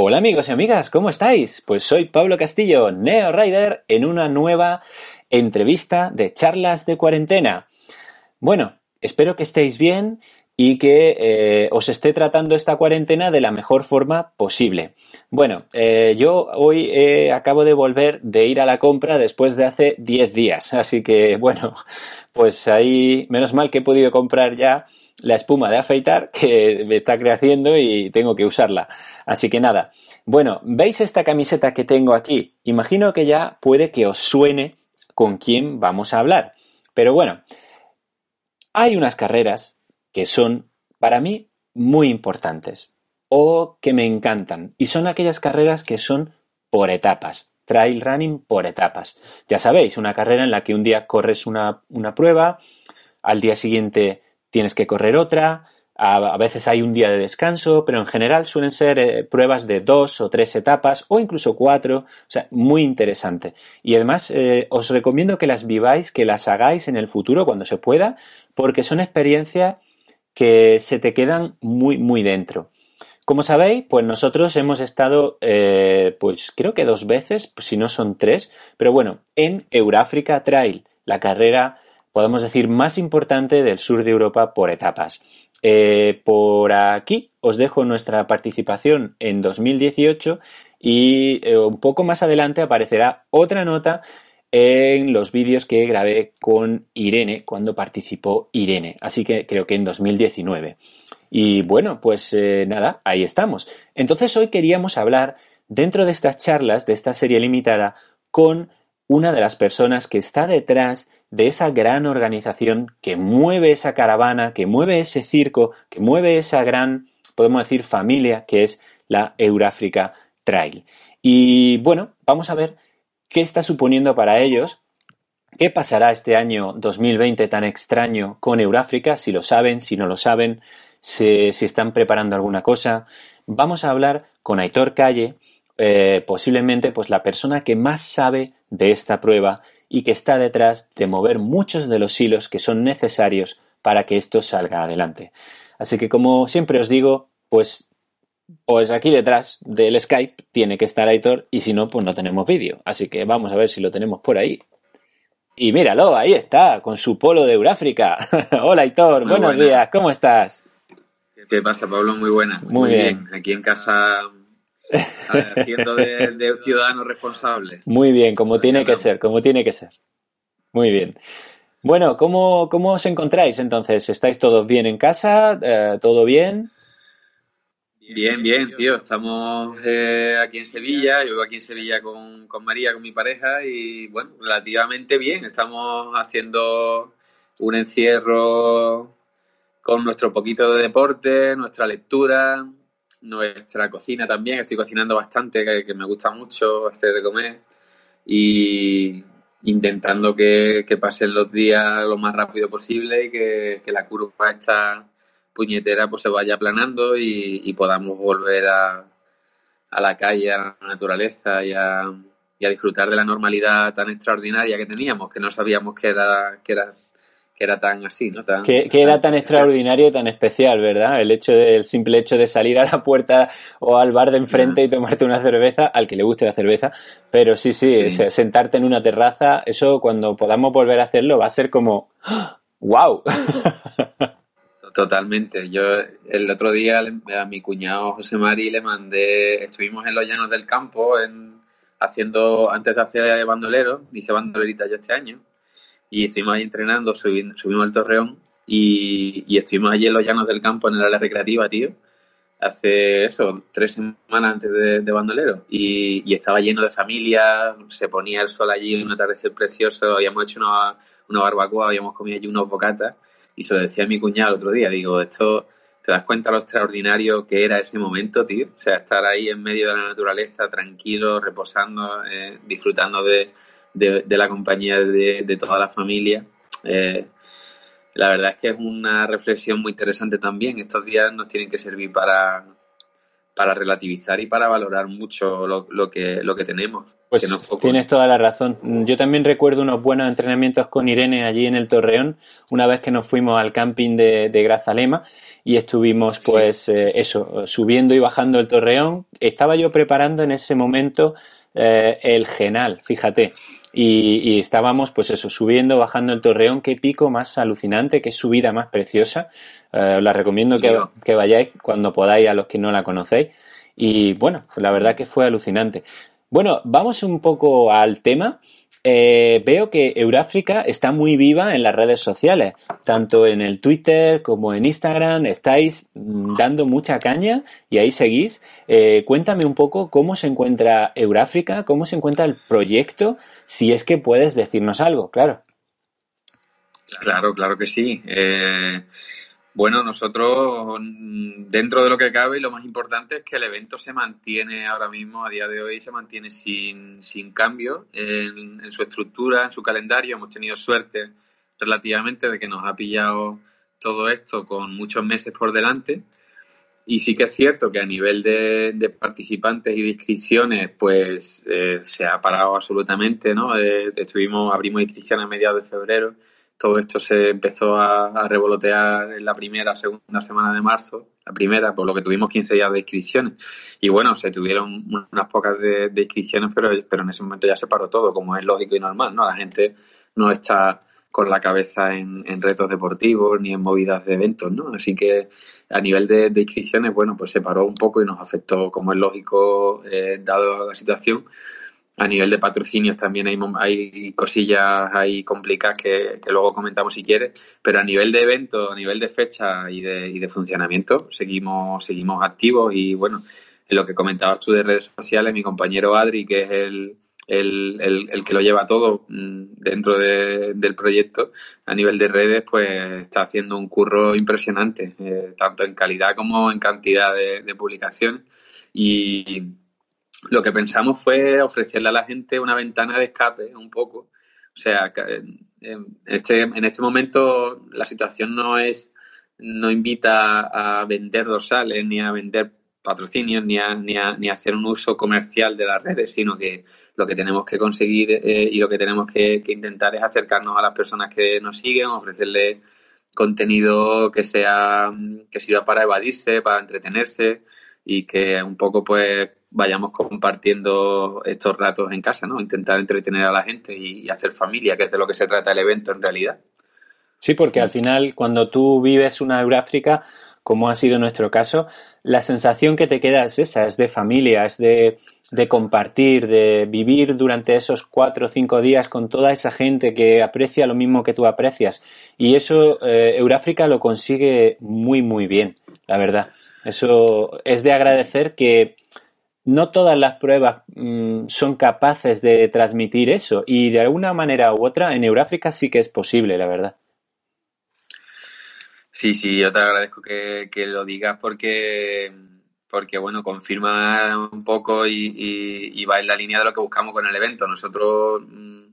Hola amigos y amigas, ¿cómo estáis? Pues soy Pablo Castillo, Neo Rider, en una nueva entrevista de charlas de cuarentena. Bueno, espero que estéis bien y que eh, os esté tratando esta cuarentena de la mejor forma posible. Bueno, eh, yo hoy eh, acabo de volver de ir a la compra después de hace 10 días, así que bueno, pues ahí menos mal que he podido comprar ya la espuma de afeitar que me está creciendo y tengo que usarla. Así que nada. Bueno, ¿veis esta camiseta que tengo aquí? Imagino que ya puede que os suene con quién vamos a hablar. Pero bueno, hay unas carreras que son para mí muy importantes o que me encantan y son aquellas carreras que son por etapas. Trail running por etapas. Ya sabéis, una carrera en la que un día corres una, una prueba, al día siguiente tienes que correr otra, a, veces hay un día de descanso, pero en general suelen ser eh, pruebas de dos o tres etapas o incluso cuatro, o sea, muy interesante. Y además eh, os recomiendo que las viváis, que las hagáis en el futuro cuando se pueda, porque son experiencias que se te quedan muy, muy dentro. Como sabéis, pues nosotros hemos estado, eh, pues creo que dos veces, si no son tres, pero bueno, en Euráfrica Trail, la carrera podemos decir, más importante del sur de Europa por etapas. Eh, por aquí os dejo nuestra participación en 2018 y eh, un poco más adelante aparecerá otra nota en los vídeos que grabé con Irene cuando participó Irene. Así que creo que en 2019. Y bueno, pues eh, nada, ahí estamos. Entonces hoy queríamos hablar dentro de estas charlas, de esta serie limitada, con una de las personas que está detrás de esa gran organización que mueve esa caravana, que mueve ese circo, que mueve esa gran, podemos decir, familia que es la Euráfrica Trail. Y bueno, vamos a ver qué está suponiendo para ellos, qué pasará este año 2020 tan extraño con Euráfrica, si lo saben, si no lo saben, si, están preparando alguna cosa. Vamos a hablar con Aitor Calle, eh, posiblemente pues la persona que más sabe de esta prueba y que está detrás de mover muchos de los hilos que son necesarios para que esto salga adelante. Así que como siempre os digo, pues, pues aquí detrás del Skype tiene que estar Aitor y si no, pues no tenemos vídeo. Así que vamos a ver si lo tenemos por ahí. Y míralo, ahí está, con su polo de Euráfrica. Hola Aitor, buenos días, ¿cómo estás? ¿Qué pasa, Pablo? Muy buena. Muy, bien. Aquí en casa haciendo de, ciudadano responsable. Muy bien, como tiene que ser, como tiene que ser. Muy bien. Bueno, ¿cómo, cómo os encontráis entonces? ¿Estáis todos bien en casa? Eh, ¿Todo bien? Bien, bien, tío. Estamos eh, aquí en Sevilla. Yo vivo aquí en Sevilla con, con María, con mi pareja, y bueno, relativamente bien. Estamos haciendo un encierro con nuestro poquito de deporte, nuestra lectura, nuestra cocina también. Estoy cocinando bastante, que, me gusta mucho hacer de comer. Y intentando que, pasen los días lo más rápido posible y que, la curva esta puñetera pues se vaya aplanando y, podamos volver a, a, la calle, a la naturaleza y a, y a disfrutar de la normalidad tan extraordinaria que teníamos, que no sabíamos que era, que era que era tan así, ¿no? que, era tan extraordinario y tan especial, ¿verdad? El hecho de, simple hecho de salir a la puerta o al bar de enfrente y tomarte una cerveza, al que le guste la cerveza, pero sí, sí, sentarte en una terraza, eso cuando podamos volver a hacerlo va a ser como ¡wow! Totalmente. Yo el otro día a mi cuñado José Mari le mandé, estuvimos en los llanos del campo en, haciendo, antes de hacer bandolero, hice bandolerita yo este año, y estuvimos ahí entrenando, subimos al Torreón y, estuvimos allí en los llanos del campo en el área recreativa, tío, hace eso, tres semanas antes de, Bandolero y, estaba lleno de familias, se ponía el sol allí, un atardecer precioso, habíamos hecho una, una barbacoa, habíamos comido allí unos bocatas y se lo decía a mi cuñado el otro día, digo, esto, te das cuenta lo extraordinario que era ese momento, tío. O sea, estar ahí en medio de la naturaleza, tranquilo, reposando, eh, disfrutando de, la compañía de, toda la familia. Eh, la verdad es que es una reflexión muy interesante también. Estos días nos tienen que servir para, para relativizar y para valorar mucho lo, que, lo que tenemos. Pues tienes toda la razón. Yo también recuerdo unos buenos entrenamientos con Irene allí en el Torreón, una vez que nos fuimos al camping de, de Grazalema y estuvimos pues eh, eso, subiendo y bajando el Torreón. Estaba yo preparando en ese momento eh, el Genal, fíjate. Y, estábamos, pues eso, subiendo, bajando el torreón. Qué pico más alucinante, qué subida más preciosa. Eh, os la recomiendo que, que, vayáis cuando podáis a los que no la conocéis. Y bueno, la verdad que fue alucinante. Bueno, vamos un poco al tema. Eh, veo que Euráfrica está muy viva en las redes sociales, tanto en el Twitter como en Instagram, estáis mm, dando mucha caña y ahí seguís. Eh, cuéntame un poco cómo se encuentra Euráfrica, cómo se encuentra el proyecto, si es que puedes decirnos algo, claro. Claro, claro que sí. Eh, bueno, nosotros mm, dentro de lo que cabe y lo más importante es que el evento se mantiene ahora mismo, a día de hoy, se mantiene sin, sin cambio en, su estructura, en su calendario. Hemos tenido suerte relativamente de que nos ha pillado todo esto con muchos meses por delante. Y sí que es cierto que a nivel de, participantes y de inscripciones, pues eh, se ha parado absolutamente, ¿no? Eh, estuvimos, abrimos inscripciones a mediados de febrero todo esto se empezó a, revolotear en la primera, segunda semana de marzo, la primera, por lo que tuvimos 15 días de inscripciones. Y bueno, se tuvieron unas pocas de, inscripciones, pero, pero en ese momento ya se paró todo, como es lógico y normal, ¿no? La gente no está con la cabeza en, retos deportivos ni en movidas de eventos, ¿no? Así que a nivel de, inscripciones, bueno, pues se paró un poco y nos afectó, como es lógico, eh, dado la situación. A nivel de patrocinios también hay, hay cosillas ahí complicadas que, luego comentamos si quieres, pero a nivel de evento, a nivel de fecha y de, y de funcionamiento, seguimos, seguimos activos y bueno, en lo que comentabas tú de redes sociales, mi compañero Adri, que es el, el, que lo lleva todo mm, dentro del proyecto a nivel de redes, pues está haciendo un curro impresionante, eh, tanto en calidad como en cantidad de, de publicaciones. Y, lo que pensamos fue ofrecerle a la gente una ventana de escape un poco. O sea, en este, en este momento la situación no es, no invita a vender dorsales ni a vender patrocinios ni a, ni a, ni a hacer un uso comercial de las redes, sino que lo que tenemos que conseguir eh, y lo que tenemos que, intentar es acercarnos a las personas que nos siguen, ofrecerles contenido que sea que sirva para evadirse, para entretenerse y que un poco pues vayamos compartiendo estos ratos en casa, ¿no? Intentar entretener a la gente y, hacer familia, que es de lo que se trata el evento en realidad. Sí, porque al final cuando tú vives una Euráfrica, como ha sido nuestro caso, la sensación que te queda es esa, es de familia, es de, compartir, de vivir durante esos cuatro o cinco días con toda esa gente que aprecia lo mismo que tú aprecias. Y eso eh, Euráfrica lo consigue muy, muy bien, la verdad. Eso es de agradecer que no todas las pruebas mm, son capaces de transmitir eso y de alguna manera u otra en Euráfrica sí que es posible, la verdad. Sí, sí, yo te agradezco que, lo digas porque, porque bueno, confirma un poco y, va en la línea de lo que buscamos con el evento. Nosotros mm,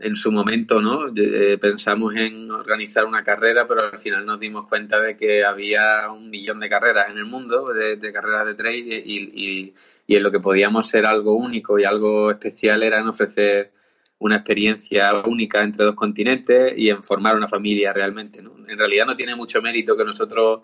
en su momento, ¿no? Eh, pensamos en organizar una carrera, pero al final nos dimos cuenta de que había un millón de carreras en el mundo, de, carreras de trail, y, y en lo que podíamos ser algo único y algo especial era en ofrecer una experiencia única entre dos continentes y en formar una familia realmente. ¿no? En realidad no tiene mucho mérito que nosotros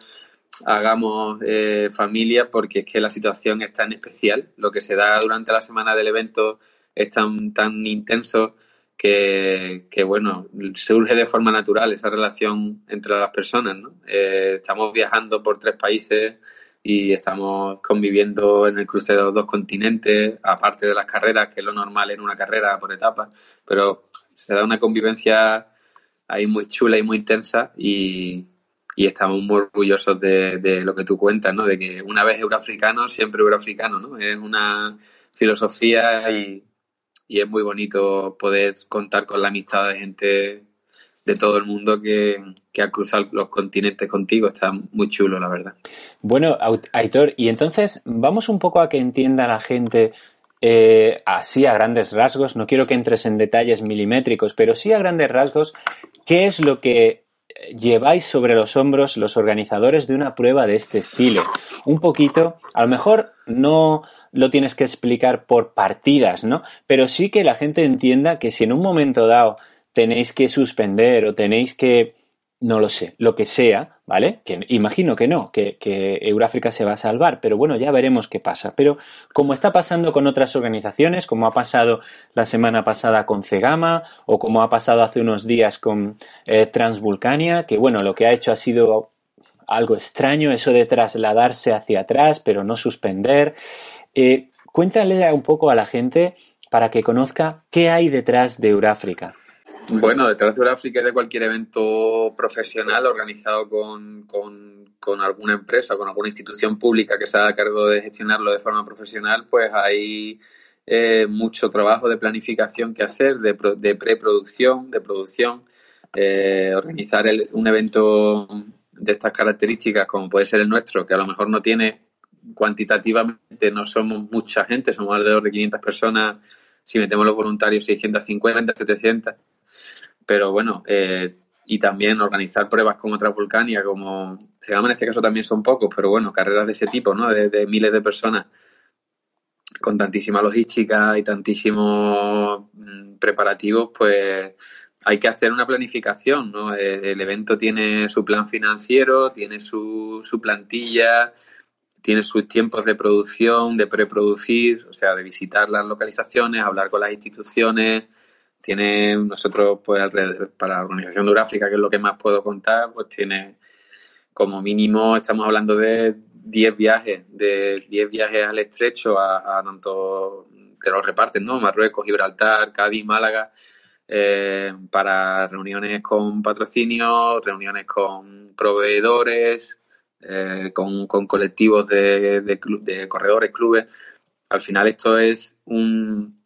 hagamos eh, familia porque es que la situación es tan especial, lo que se da durante la semana del evento es tan, tan intenso que, que bueno, surge de forma natural esa relación entre las personas. Eh, estamos viajando por tres países y estamos conviviendo en el cruce de los dos continentes, aparte de las carreras, que es lo normal en una carrera por etapas, pero se da una convivencia ahí muy chula y muy intensa y, estamos muy orgullosos de, lo que tú cuentas, ¿no? De que una vez euroafricano, siempre euroafricano, ¿no? Es una filosofía y, y es muy bonito poder contar con la amistad de gente de todo el mundo que, que ha cruzado los continentes contigo. Está muy chulo, la verdad. Bueno, Aitor, y entonces vamos un poco a que entienda la gente eh, así a grandes rasgos, no quiero que entres en detalles milimétricos, pero sí a grandes rasgos, ¿qué es lo que lleváis sobre los hombros los organizadores de una prueba de este estilo? Un poquito, a lo mejor no lo tienes que explicar por partidas, ¿no? Pero sí que la gente entienda que si en un momento dado tenéis que suspender o tenéis que no lo sé, lo que sea, ¿vale? Que imagino que no, que, que, Euráfrica se va a salvar, pero bueno, ya veremos qué pasa. Pero como está pasando con otras organizaciones, como ha pasado la semana pasada con Cegama o como ha pasado hace unos días con eh, Transvulcania, que bueno, lo que ha hecho ha sido algo extraño, eso de trasladarse hacia atrás, pero no suspender. Eh, cuéntale un poco a la gente para que conozca qué hay detrás de Euráfrica. Bueno, detrás de Euráfrica y de cualquier evento profesional organizado con, con, alguna empresa, con alguna institución pública que se haga cargo de gestionarlo de forma profesional, pues hay eh, mucho trabajo de planificación que hacer, de, de preproducción, de producción. Eh, organizar un evento de estas características, como puede ser el nuestro, que a lo mejor no tiene cuantitativamente, no somos mucha gente, somos alrededor de 500 personas, si metemos los voluntarios 650, 700 pero bueno, eh, y también organizar pruebas como Transvulcania, como se llama en este caso también son pocos, pero bueno, carreras de ese tipo, ¿no? De, miles de personas con tantísima logística y tantísimos mm, preparativos, pues hay que hacer una planificación, ¿no? Eh, el evento tiene su plan financiero, tiene su, su plantilla, tiene sus tiempos de producción, de preproducir, o sea, de visitar las localizaciones, hablar con las instituciones, tiene nosotros, pues, para la Organización de Uráfrica, que es lo que más puedo contar, pues tiene como mínimo, estamos hablando de 10 viajes, de 10 viajes al estrecho a, tanto que los reparten, ¿no? Marruecos, Gibraltar, Cádiz, Málaga, eh, para reuniones con patrocinios, reuniones con proveedores, eh, con, colectivos de, de corredores, clubes. Al final esto es un,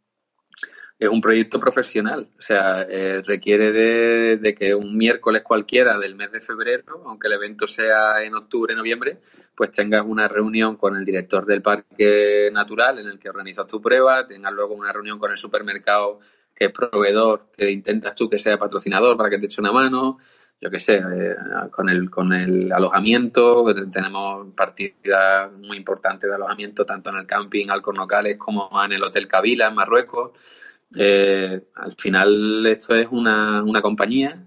es un proyecto profesional, o sea, eh, requiere de, que un miércoles cualquiera del mes de febrero, aunque el evento sea en octubre, noviembre, pues tengas una reunión con el director del parque natural en el que organizas tu prueba, tengas luego una reunión con el supermercado que es proveedor, que intentas tú que sea patrocinador para que te eche una mano, yo qué sé, eh, con, el, con el alojamiento, tenemos partidas muy importantes de alojamiento tanto en el camping Alcornocales como en el Hotel Kabila en Marruecos. Eh, al final esto es una, una compañía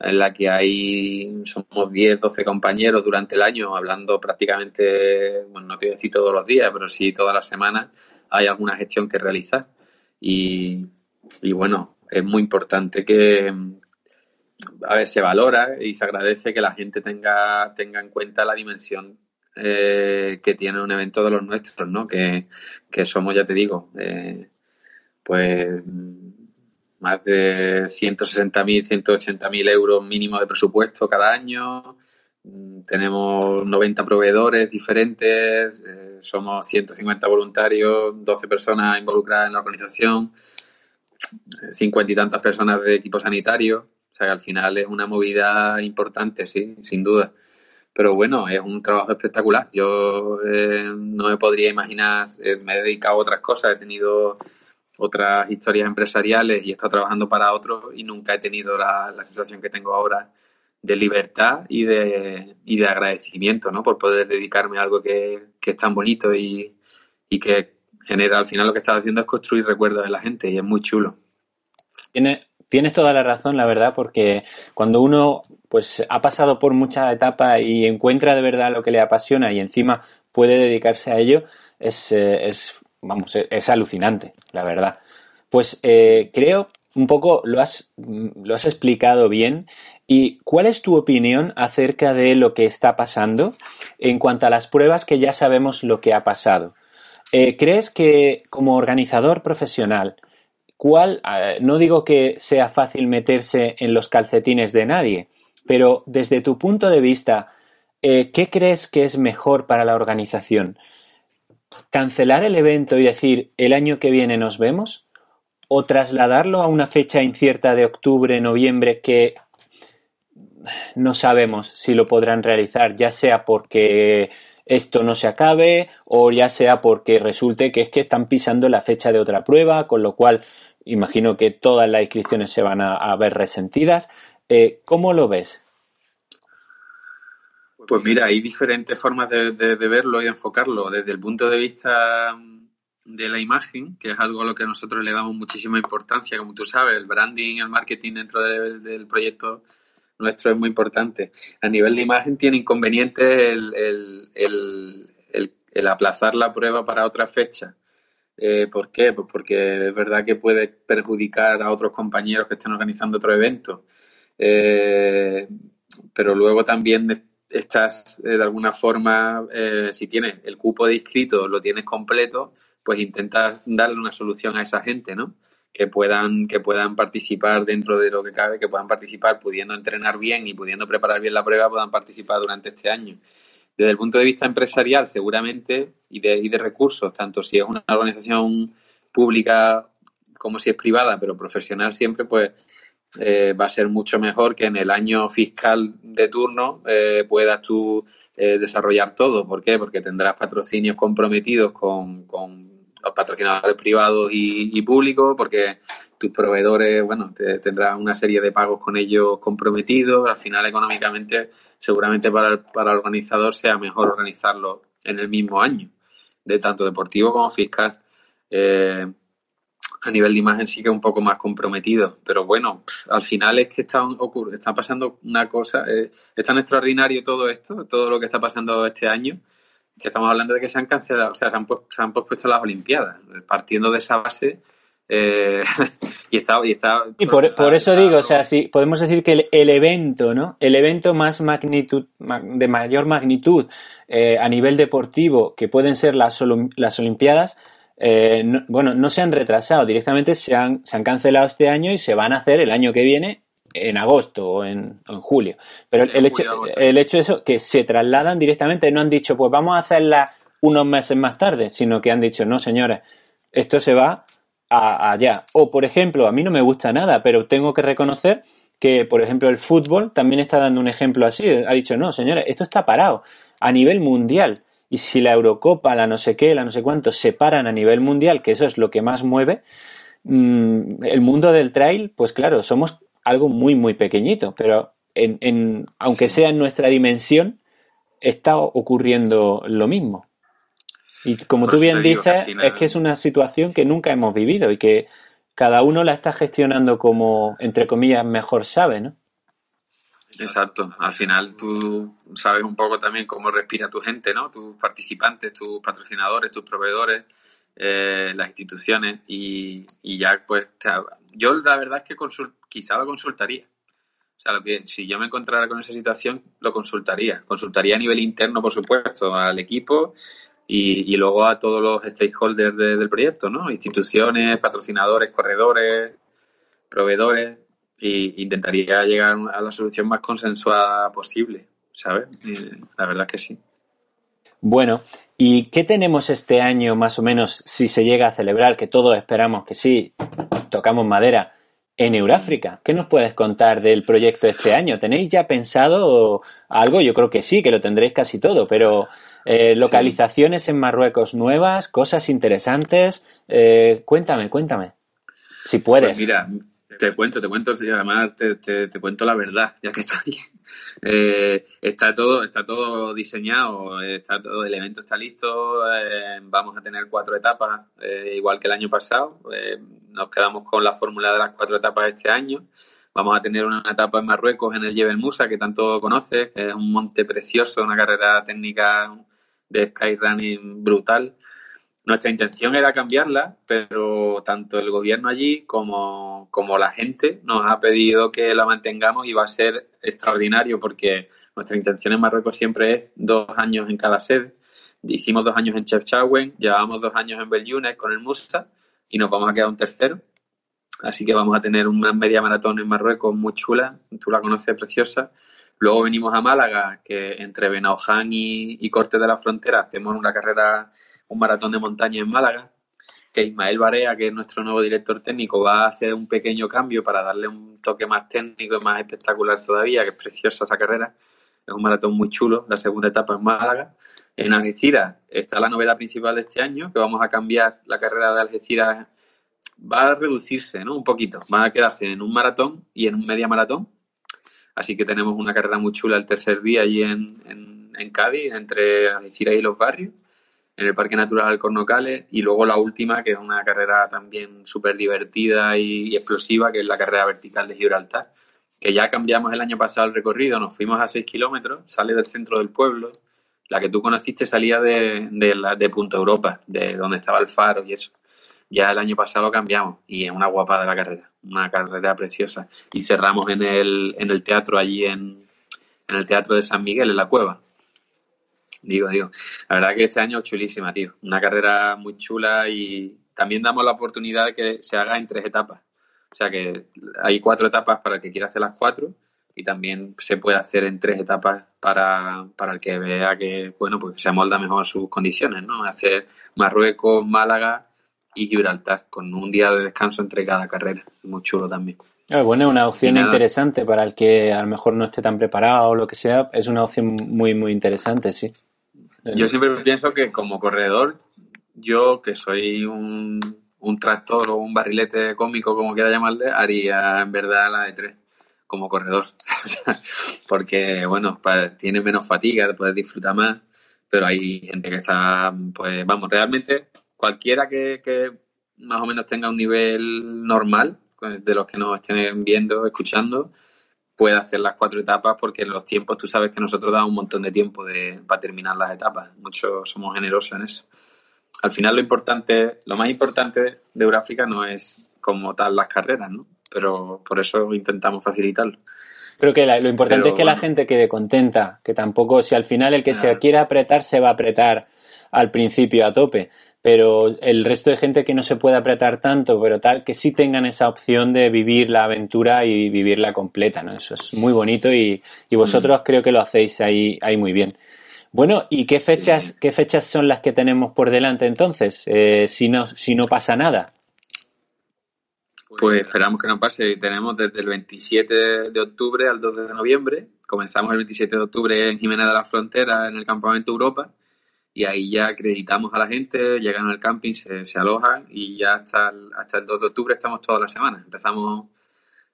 en la que hay, somos 10, 12 compañeros durante el año hablando prácticamente, bueno, no te voy a decir todos los días, pero sí todas las semanas hay alguna gestión que realizar. Y, y bueno, es muy importante que, a ver, se valora y se agradece que la gente tenga, tenga en cuenta la dimensión eh, que tiene un evento de los nuestros, ¿no? Que, que somos, ya te digo, eh, pues más de 160.000, 180.000 euros mínimo de presupuesto cada año. Mm, tenemos 90 proveedores diferentes, eh, somos 150 voluntarios, 12 personas involucradas en la organización, 50 y tantas personas de equipo sanitario. O sea que al final es una movida importante, sí, sin duda. Pero bueno, es un trabajo espectacular. Yo eh, no me podría imaginar, eh, me he dedicado a otras cosas, he tenido otras historias empresariales y he estado trabajando para otros y nunca he tenido la, sensación que tengo ahora de libertad y de, y de agradecimiento, ¿no? Por poder dedicarme a algo que, es tan bonito y, y, que genera, al final lo que estás haciendo es construir recuerdos de la gente y es muy chulo. Tienes, tienes toda la razón, la verdad, porque cuando uno pues ha pasado por mucha etapa y encuentra de verdad lo que le apasiona y encima puede dedicarse a ello, es, eh, es vamos, e-, es, alucinante, la verdad. Pues eh, creo un poco lo has, lo has explicado bien. ¿Y cuál es tu opinión acerca de lo que está pasando en cuanto a las pruebas que ya sabemos lo que ha pasado? Eh, ¿Crees que como organizador profesional, cuál, eh, no digo que sea fácil meterse en los calcetines de nadie, pero desde tu punto de vista, ¿qué crees que es mejor para la organización? cancelar el evento y decir el año que viene nos vemos o trasladarlo a una fecha incierta de octubre, noviembre que no sabemos si lo podrán realizar, ya sea porque esto no se acabe o ya sea porque resulte que es que están pisando la fecha de otra prueba, con lo cual imagino que todas las inscripciones se van a, ver resentidas. Eh, ¿Cómo lo ves? Pues mira, hay diferentes formas de, verlo y enfocarlo. Desde el punto de vista de la imagen, que es algo a lo que nosotros le damos muchísima importancia, como tú sabes, el branding, el marketing dentro del proyecto nuestro es muy importante. A nivel de imagen tiene inconvenientes el, el, aplazar la prueba para otra fecha. Eh, ¿Por qué? Pues porque es verdad que puede perjudicar a otros compañeros que estén organizando otro evento. Eh, pero luego también estás eh, de alguna forma, si tienes el cupo de inscritos, lo tienes completo, pues intentas darle una solución a esa gente, ¿no? que puedan, que puedan participar dentro de lo que cabe, que puedan participar pudiendo entrenar bien y pudiendo preparar bien la prueba, puedan participar durante este año. Desde el punto de vista empresarial, seguramente, y de, y de recursos, tanto si es una organización pública como si es privada, pero profesional siempre, pues eh, va a ser mucho mejor que en el año fiscal de turno eh, puedas tú eh, desarrollar todo. ¿Por qué? Porque tendrás patrocinios comprometidos con, con los patrocinadores privados y, públicos, porque tus proveedores, bueno, te, tendrás una serie de pagos con ellos comprometidos. Al final, económicamente, seguramente para el, para el organizador sea mejor organizarlo en el mismo año, de tanto deportivo como fiscal. Eh, a nivel de imagen sí que es un poco más comprometido, pero bueno, al final es que está, está pasando una cosa, eh, es tan extraordinario todo esto, todo lo que está pasando este año, que estamos hablando de que se han cancelado, o sea, se han, se han pospuesto las Olimpiadas, partiendo de esa base. Eh, y está, y está y por, eso digo, o sea, sí, podemos decir que el, evento, ¿no? El evento más magnitud, de mayor magnitud eh, a nivel deportivo, que pueden ser las, las Olimpiadas, eh, bueno, no se han retrasado, directamente se han, se han cancelado este año y se van a hacer el año que viene en agosto o en, julio. Pero el, hecho, el hecho de eso, que se trasladan directamente, no han dicho, pues vamos a hacerla unos meses más tarde, sino que han dicho, no, señores, esto se va allá. O, por ejemplo, a mí no me gusta nada, pero tengo que reconocer que, por ejemplo, el fútbol también está dando un ejemplo así. Ha dicho, no, señores, esto está parado a nivel mundial. Y si la Eurocopa, la no sé qué, la no sé cuánto, se paran a nivel mundial, que eso es lo que más mueve, mm, el mundo del trail, pues claro, somos algo muy, muy pequeñito, pero en, en, aunque sea en nuestra dimensión, está ocurriendo lo mismo. Y como tú bien dices, es que es una situación que nunca hemos vivido y que cada uno la está gestionando como, entre comillas, mejor sabe, ¿no? Exacto. Al final tú sabes un poco también cómo respira tu gente, ¿no? Tus participantes, tus patrocinadores, tus proveedores, eh, las instituciones y, y ya pues yo la verdad es que quizá lo consultaría. O sea, lo que, si yo me encontrara con esa situación, lo consultaría. Consultaría a nivel interno, por supuesto, al equipo y, luego a todos los stakeholders del proyecto, ¿no? Instituciones, patrocinadores, corredores, proveedores, e intentaría llegar a la solución más consensuada posible, ¿sabes? la verdad es que sí. Bueno, ¿y qué tenemos este año más o menos si se llega a celebrar, que todos esperamos que sí, tocamos madera, en Euráfrica? ¿Qué nos puedes contar del proyecto este año? ¿Tenéis ya pensado algo? Yo creo que sí, que lo tendréis casi todo, pero eh, localizaciones en Marruecos nuevas, cosas interesantes. Eh, cuéntame, cuéntame. Si puedes. Pues mira, te cuento, te cuento, y además te, te, cuento la verdad, ya que estoy. Eh, está todo, está todo diseñado, está todo, el evento está listo, eh, vamos a tener cuatro etapas, eh, igual que el año pasado. nos quedamos con la fórmula de las cuatro etapas este año. Vamos a tener una etapa en Marruecos, en el Jebel Musa, que tanto conoces, que es un monte precioso, una carrera técnica de skyrunning brutal. Nuestra intención era cambiarla, pero tanto el gobierno allí como, como, la gente nos ha pedido que la mantengamos y va a ser extraordinario porque nuestra intención en Marruecos siempre es dos años en cada sede. Hicimos dos años en Chefchaouen, llevamos dos años en Belyunes con el Musa y nos vamos a quedar un tercero. Así que vamos a tener una media maratón en Marruecos muy chula, tú la conoces, preciosa. Luego venimos a Málaga, que entre Benaoján y, y Corte de la Frontera hacemos una carrera un maratón de montaña en Málaga. que Ismael Barea, que es nuestro nuevo director técnico, va a hacer un pequeño cambio para darle un toque más técnico y más espectacular todavía, que es preciosa esa carrera. Es un maratón muy chulo, la segunda etapa en Málaga. En Algeciras está la novedad principal de este año, que vamos a cambiar la carrera de Algeciras. Va a reducirse, ¿no? Un poquito. Va a quedarse en un maratón y en un media maratón. Así que tenemos una carrera muy chula el tercer día allí en, en, Cádiz, entre Algeciras y los barrios en el Parque Natural Alcornocales y luego la última, que es una carrera también súper divertida y, explosiva, que es la carrera vertical de Gibraltar, que ya cambiamos el año pasado el recorrido, nos fuimos a 6 kilómetros, sale del centro del pueblo, la que tú conociste salía de, de, de Punta Europa, de donde estaba el faro y eso. Ya el año pasado lo cambiamos y es una guapada la carrera, una carrera preciosa. Y cerramos en el, en el teatro allí en, en el Teatro de San Miguel, en la cueva digo, digo. La verdad que este año es chulísima, tío. Una carrera muy chula y también damos la oportunidad de que se haga en tres etapas. O sea que hay cuatro etapas para el que quiera hacer las cuatro y también se puede hacer en tres etapas para, para el que vea que, bueno, pues se amolda mejor sus condiciones, ¿no? Hacer Marruecos, Málaga y Gibraltar, con un día de descanso entre cada carrera. Muy chulo también. Bueno, es una opción interesante para el que a lo mejor no esté tan preparado o lo que sea. Es una opción muy, muy interesante, sí. Yo siempre pienso que como corredor, yo que soy un, un tractor o un barrilete cómico, como quiera llamarle, haría en verdad la de tres como corredor. porque, bueno, tiene menos fatiga, puedes disfrutar más, pero hay gente que está, pues vamos, realmente cualquiera que, más o menos tenga un nivel normal, de los que nos estén viendo, escuchando, puede hacer las cuatro etapas porque los tiempos, tú sabes que nosotros damos un montón de tiempo de, para terminar las etapas. Muchos somos generosos en eso. Al final lo importante, lo más importante de Euráfrica no es como tal las carreras, ¿no? Pero por eso intentamos facilitarlo. Creo que lo importante es que la gente quede contenta, que tampoco, si al final el que se quiera apretar se va a apretar al principio a tope, pero el resto de gente que no se puede apretar tanto, pero tal, que sí tengan esa opción de vivir la aventura y vivirla completa, ¿no? Eso es muy bonito y, y vosotros mm. creo que lo hacéis ahí, ahí muy bien. Bueno, ¿y qué fechas, qué fechas son las que tenemos por delante entonces, eh, si, no, si no pasa nada? Pues esperamos que no pase. Tenemos desde el 27 de octubre al 2 de noviembre. Comenzamos el 27 de octubre en Jimena de la Frontera, en el Campamento Europa y ahí ya acreditamos a la gente, llegan al camping, se, se alojan y ya hasta el, hasta el 2 de octubre estamos toda la semana. Empezamos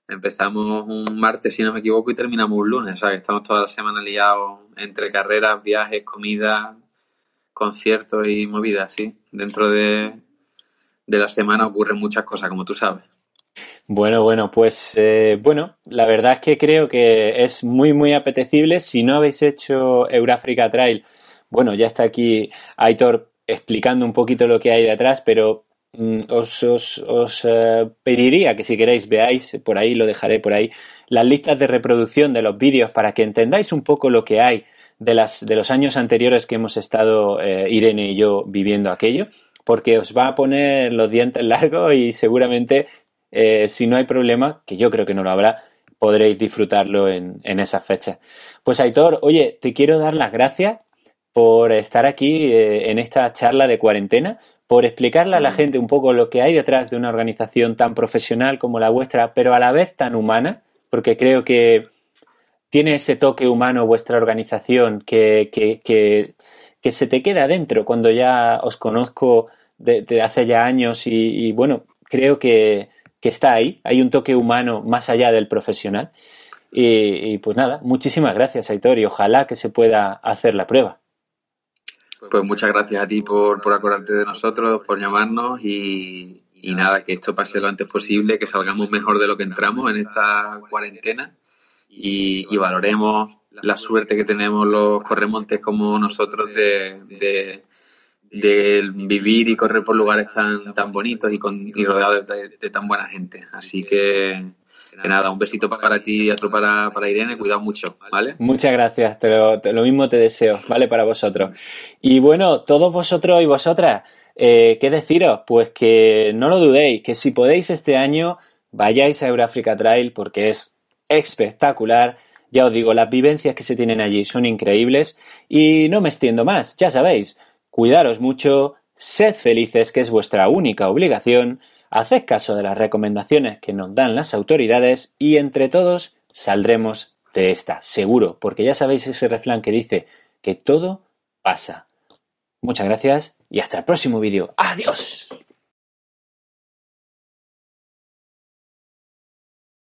empezamos un martes, si no me equivoco, y terminamos un lunes. O sea, que estamos toda la semana liados entre carreras, viajes, comida, conciertos y movidas, sí. Dentro de, de la semana ocurren muchas cosas, como tú sabes. Bueno, bueno, pues eh, bueno, la verdad es que creo que es muy, muy apetecible. Si no habéis hecho Eurafrica Trail, bueno, ya está aquí Aitor explicando un poquito lo que hay detrás, pero mm, os, os, os eh, pediría que si queréis veáis, por ahí lo dejaré por ahí, las listas de reproducción de los vídeos para que entendáis un poco lo que hay de, las, de los años anteriores que hemos estado eh, Irene y yo viviendo aquello, porque os va a poner los dientes largos y seguramente eh, si no hay problema, que yo creo que no lo habrá, podréis disfrutarlo en, en esas fechas. Pues Aitor, oye, te quiero dar las gracias por estar aquí eh, en esta charla de cuarentena, por explicarle a la mm. gente un poco lo que hay detrás de una organización tan profesional como la vuestra, pero a la vez tan humana, porque creo que tiene ese toque humano vuestra organización que, que, que, se te queda dentro cuando ya os conozco de, hace ya años y, bueno, creo que, que, está ahí, hay un toque humano más allá del profesional. Y, y pues nada, muchísimas gracias, Aitor, y ojalá que se pueda hacer la prueba. Pues muchas gracias a ti por, por acordarte de nosotros, por llamarnos y, nada, que esto pase lo antes posible, que salgamos mejor de lo que entramos en esta cuarentena y, valoremos la suerte que tenemos los corremontes como nosotros de, vivir y correr por lugares tan, tan bonitos y, con, y rodeados de tan buena gente. Así que nada, un besito para ti y otro para, para Irene, cuidado mucho, ¿vale? Muchas gracias, te lo, mismo te deseo, ¿vale? Para vosotros. Y bueno, todos vosotros y vosotras, eh, ¿qué deciros? Pues que no lo dudéis, que si podéis este año vayáis a Eurafrica Trail porque es espectacular. Ya os digo, las vivencias que se tienen allí son increíbles y no me extiendo más, ya sabéis, cuidaros mucho, sed felices, que es vuestra única obligación, haced caso de las recomendaciones que nos dan las autoridades y entre todos saldremos de esta, seguro, porque ya sabéis ese refrán que dice que todo pasa. Muchas gracias y hasta el próximo vídeo. ¡Adiós!